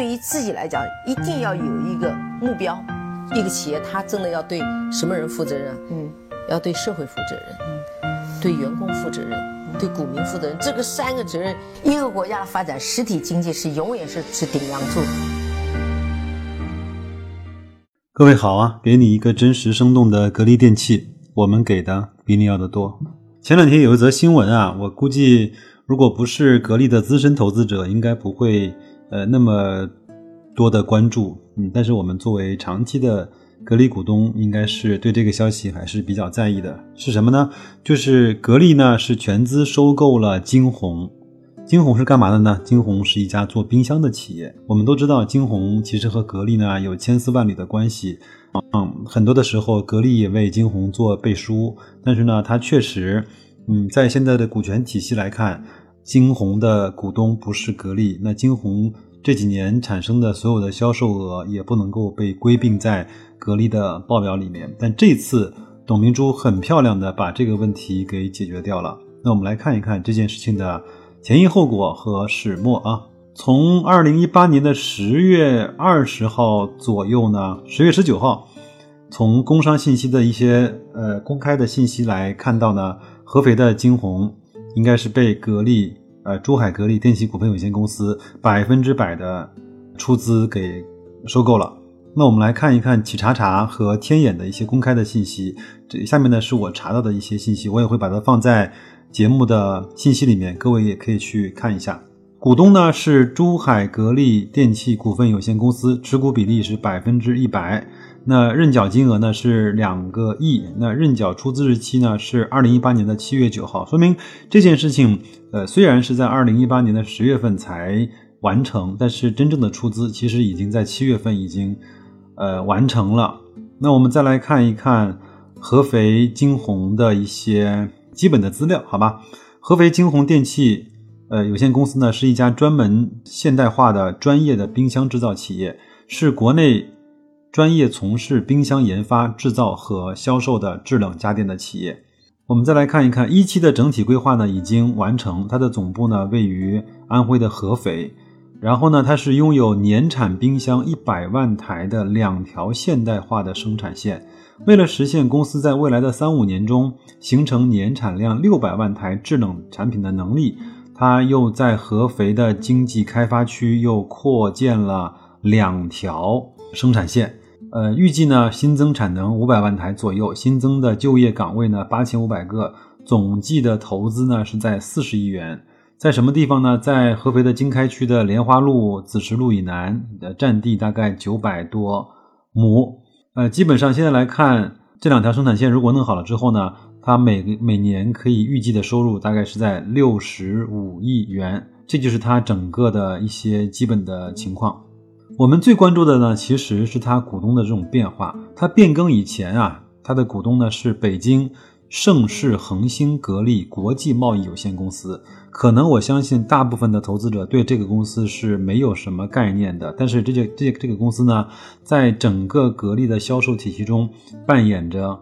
对于自己来讲，一定要有一个目标。一个企业，它真的要对什么人负责任？嗯，要对社会负责任，嗯，对员工负责任，对股民负责任。这个三个责任，一个国家的发展，实体经济是永远是是顶梁柱。各位好啊，给你一个真实生动的格力电器，我们给的比你要的多。前两天有一则新闻啊，我估计如果不是格力的资深投资者，应该不会呃那么。多的关注，嗯，但是我们作为长期的格力股东，应该是对这个消息还是比较在意的。是什么呢？就是格力呢是全资收购了金鸿。金鸿是干嘛的呢？金鸿是一家做冰箱的企业。我们都知道，金鸿其实和格力呢有千丝万缕的关系。嗯，很多的时候，格力也为金鸿做背书。但是呢，它确实，嗯，在现在的股权体系来看，金鸿的股东不是格力，那金鸿。这几年产生的所有的销售额也不能够被归并在格力的报表里面，但这次董明珠很漂亮的把这个问题给解决掉了。那我们来看一看这件事情的前因后果和始末啊。从二零一八年的十月二十号左右呢，十月十九号，从工商信息的一些呃公开的信息来看到呢，合肥的金鸿应该是被格力。呃，珠海格力电器股份有限公司百分之百的出资给收购了。那我们来看一看企查查和天眼的一些公开的信息。这下面呢是我查到的一些信息，我也会把它放在节目的信息里面，各位也可以去看一下。股东呢是珠海格力电器股份有限公司，持股比例是百分之一百。那认缴金额呢是两个亿，那认缴出资日期呢是二零一八年的七月九号，说明这件事情，呃，虽然是在二零一八年的十月份才完成，但是真正的出资其实已经在七月份已经，呃，完成了。那我们再来看一看合肥金鸿的一些基本的资料，好吧？合肥金鸿电器呃有限公司呢是一家专门现代化的专业的冰箱制造企业，是国内。专业从事冰箱研发、制造和销售的制冷家电的企业。我们再来看一看一期的整体规划呢，已经完成。它的总部呢位于安徽的合肥，然后呢，它是拥有年产冰箱一百万台的两条现代化的生产线。为了实现公司在未来的三五年中形成年产量六百万台制冷产品的能力，它又在合肥的经济开发区又扩建了两条生产线。呃，预计呢新增产能五百万台左右，新增的就业岗位呢八千五百个，总计的投资呢是在四十亿元，在什么地方呢？在合肥的经开区的莲花路、紫石路以南，的占地大概九百多亩。呃，基本上现在来看，这两条生产线如果弄好了之后呢，它每每年可以预计的收入大概是在六十五亿元，这就是它整个的一些基本的情况。我们最关注的呢，其实是它股东的这种变化。它变更以前啊，它的股东呢是北京盛世恒星格力国际贸易有限公司。可能我相信大部分的投资者对这个公司是没有什么概念的。但是这些这这个公司呢，在整个格力的销售体系中扮演着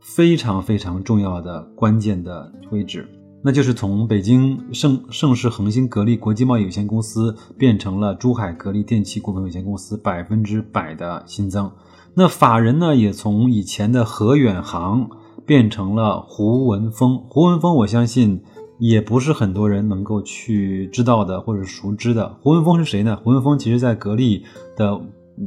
非常非常重要的关键的位置。那就是从北京盛盛世恒星格力国际贸易有限公司变成了珠海格力电器股份有限公司百分之百的新增。那法人呢，也从以前的何远航变成了胡文峰。胡文峰，我相信也不是很多人能够去知道的或者熟知的。胡文峰是谁呢？胡文峰其实在格力的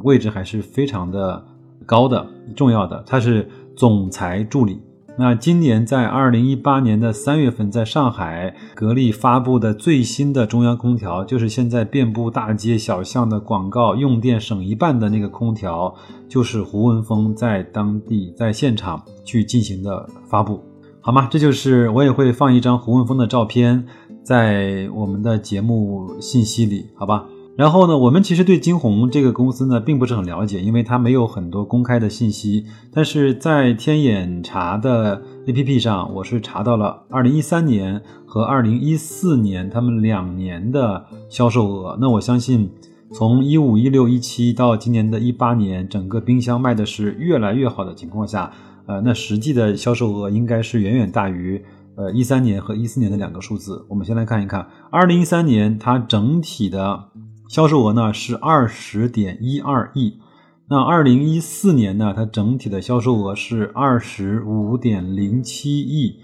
位置还是非常的高的、重要的，他是总裁助理。那今年在二零一八年的三月份，在上海格力发布的最新的中央空调，就是现在遍布大街小巷的广告，用电省一半的那个空调，就是胡文峰在当地在现场去进行的发布，好吗？这就是我也会放一张胡文峰的照片在我们的节目信息里，好吧？然后呢，我们其实对金鸿这个公司呢并不是很了解，因为它没有很多公开的信息。但是在天眼查的 APP 上，我是查到了2013年和2014年他们两年的销售额。那我相信，从15、16、17到今年的一八年，整个冰箱卖的是越来越好的情况下，呃，那实际的销售额应该是远远大于呃13年和14年的两个数字。我们先来看一看2013年它整体的。销售额呢是二十点一二亿。那二零一四年呢，它整体的销售额是二十五点零七亿。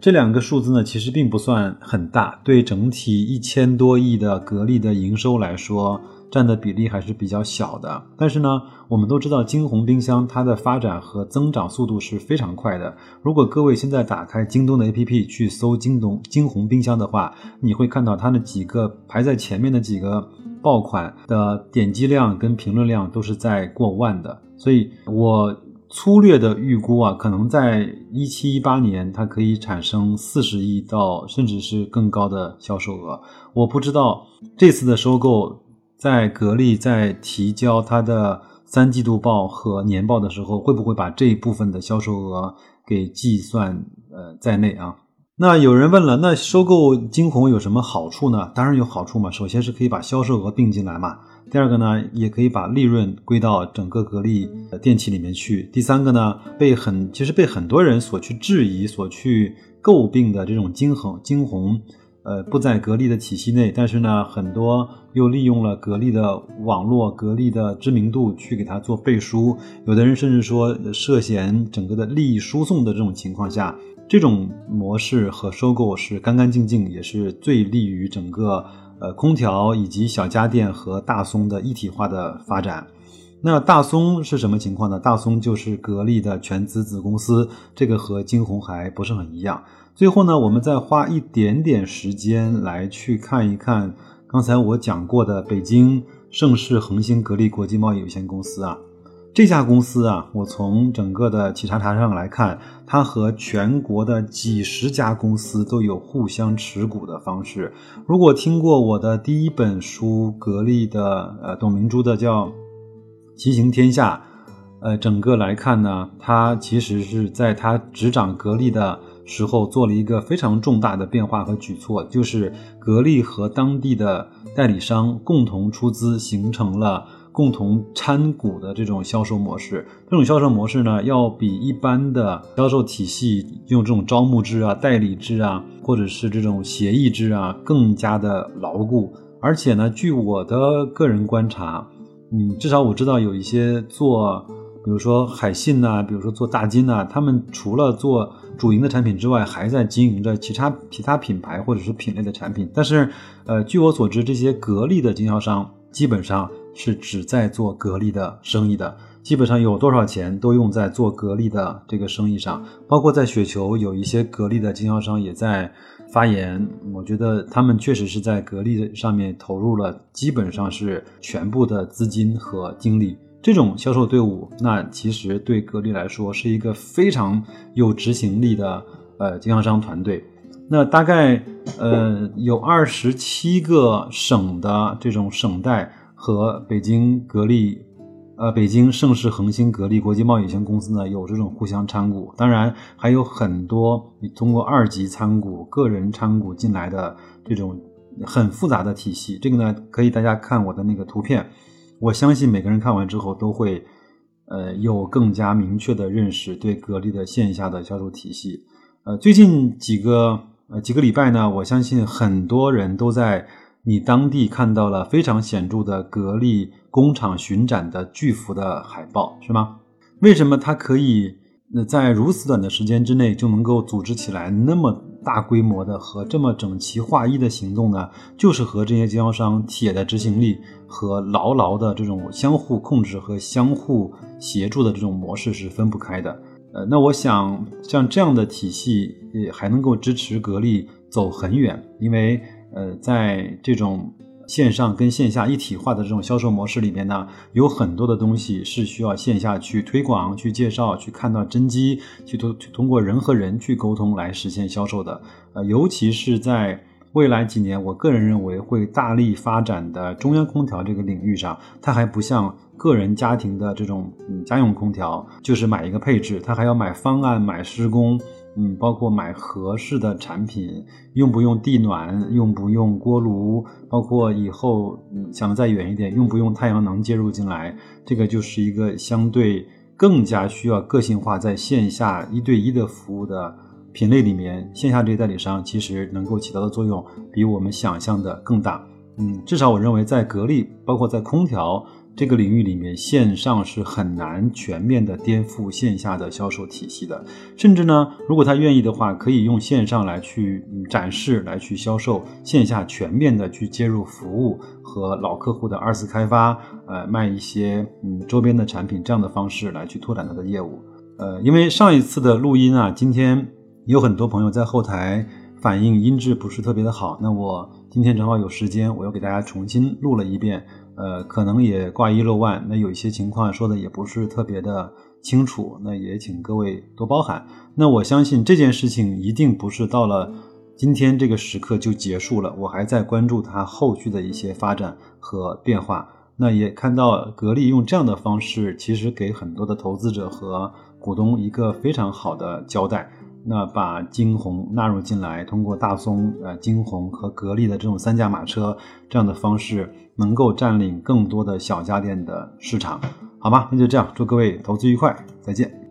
这两个数字呢，其实并不算很大，对整体一千多亿的格力的营收来说。占的比例还是比较小的，但是呢，我们都知道金红冰箱它的发展和增长速度是非常快的。如果各位现在打开京东的 APP 去搜京东金红冰箱的话，你会看到它的几个排在前面的几个爆款的点击量跟评论量都是在过万的。所以我粗略的预估啊，可能在一七一八年它可以产生四十亿到甚至是更高的销售额。我不知道这次的收购。在格力在提交它的三季度报和年报的时候，会不会把这一部分的销售额给计算呃在内啊？那有人问了，那收购金鸿有什么好处呢？当然有好处嘛。首先是可以把销售额并进来嘛。第二个呢，也可以把利润归到整个格力电器里面去。第三个呢，被很其实被很多人所去质疑、所去诟病的这种金鸿金鸿。呃，不在格力的体系内，但是呢，很多又利用了格力的网络、格力的知名度去给它做背书。有的人甚至说涉嫌整个的利益输送的这种情况下，这种模式和收购是干干净净，也是最利于整个呃空调以及小家电和大松的一体化的发展。那大松是什么情况呢？大松就是格力的全资子公司，这个和金鸿还不是很一样。最后呢，我们再花一点点时间来去看一看刚才我讲过的北京盛世恒星格力国际贸易有限公司啊，这家公司啊，我从整个的企查查上来看，它和全国的几十家公司都有互相持股的方式。如果听过我的第一本书格力的呃董明珠的叫《骑行天下》，呃，整个来看呢，它其实是在它执掌格力的。时候做了一个非常重大的变化和举措，就是格力和当地的代理商共同出资，形成了共同参股的这种销售模式。这种销售模式呢，要比一般的销售体系用这种招募制啊、代理制啊，或者是这种协议制啊，更加的牢固。而且呢，据我的个人观察，嗯，至少我知道有一些做。比如说海信呐，比如说做大金呐，他们除了做主营的产品之外，还在经营着其他其他品牌或者是品类的产品。但是，呃，据我所知，这些格力的经销商基本上是只在做格力的生意的，基本上有多少钱都用在做格力的这个生意上。包括在雪球，有一些格力的经销商也在发言，我觉得他们确实是在格力上面投入了基本上是全部的资金和精力。这种销售队伍，那其实对格力来说是一个非常有执行力的呃经销商团队。那大概呃有二十七个省的这种省代和北京格力，呃北京盛世恒星格力国际贸易有限公司呢有这种互相参股，当然还有很多你通过二级参股、个人参股进来的这种很复杂的体系。这个呢可以大家看我的那个图片。我相信每个人看完之后都会，呃，有更加明确的认识对格力的线下的销售体系。呃，最近几个呃几个礼拜呢，我相信很多人都在你当地看到了非常显著的格力工厂巡展的巨幅的海报，是吗？为什么它可以那在如此短的时间之内就能够组织起来那么？大规模的和这么整齐划一的行动呢，就是和这些经销商铁的执行力和牢牢的这种相互控制和相互协助的这种模式是分不开的。呃，那我想像这样的体系也还能够支持格力走很远，因为呃，在这种。线上跟线下一体化的这种销售模式里面呢，有很多的东西是需要线下去推广、去介绍、去看到真机、去通通过人和人去沟通来实现销售的。呃，尤其是在未来几年，我个人认为会大力发展的中央空调这个领域上，它还不像个人家庭的这种嗯家用空调，就是买一个配置，它还要买方案、买施工。嗯，包括买合适的产品，用不用地暖，用不用锅炉，包括以后嗯想的再远一点，用不用太阳能接入进来，这个就是一个相对更加需要个性化，在线下一对一的服务的品类里面，线下这些代理商其实能够起到的作用比我们想象的更大。嗯，至少我认为在格力，包括在空调。这个领域里面，线上是很难全面的颠覆线下的销售体系的。甚至呢，如果他愿意的话，可以用线上来去展示、来去销售，线下全面的去接入服务和老客户的二次开发，呃，卖一些嗯周边的产品这样的方式来去拓展他的业务。呃，因为上一次的录音啊，今天有很多朋友在后台反映音质不是特别的好，那我今天正好有时间，我又给大家重新录了一遍。呃，可能也挂一漏万，那有一些情况说的也不是特别的清楚，那也请各位多包涵。那我相信这件事情一定不是到了今天这个时刻就结束了，我还在关注它后续的一些发展和变化。那也看到格力用这样的方式，其实给很多的投资者和股东一个非常好的交代。那把金鸿纳入进来，通过大松、呃金鸿和格力的这种三驾马车这样的方式，能够占领更多的小家电的市场，好吗？那就这样，祝各位投资愉快，再见。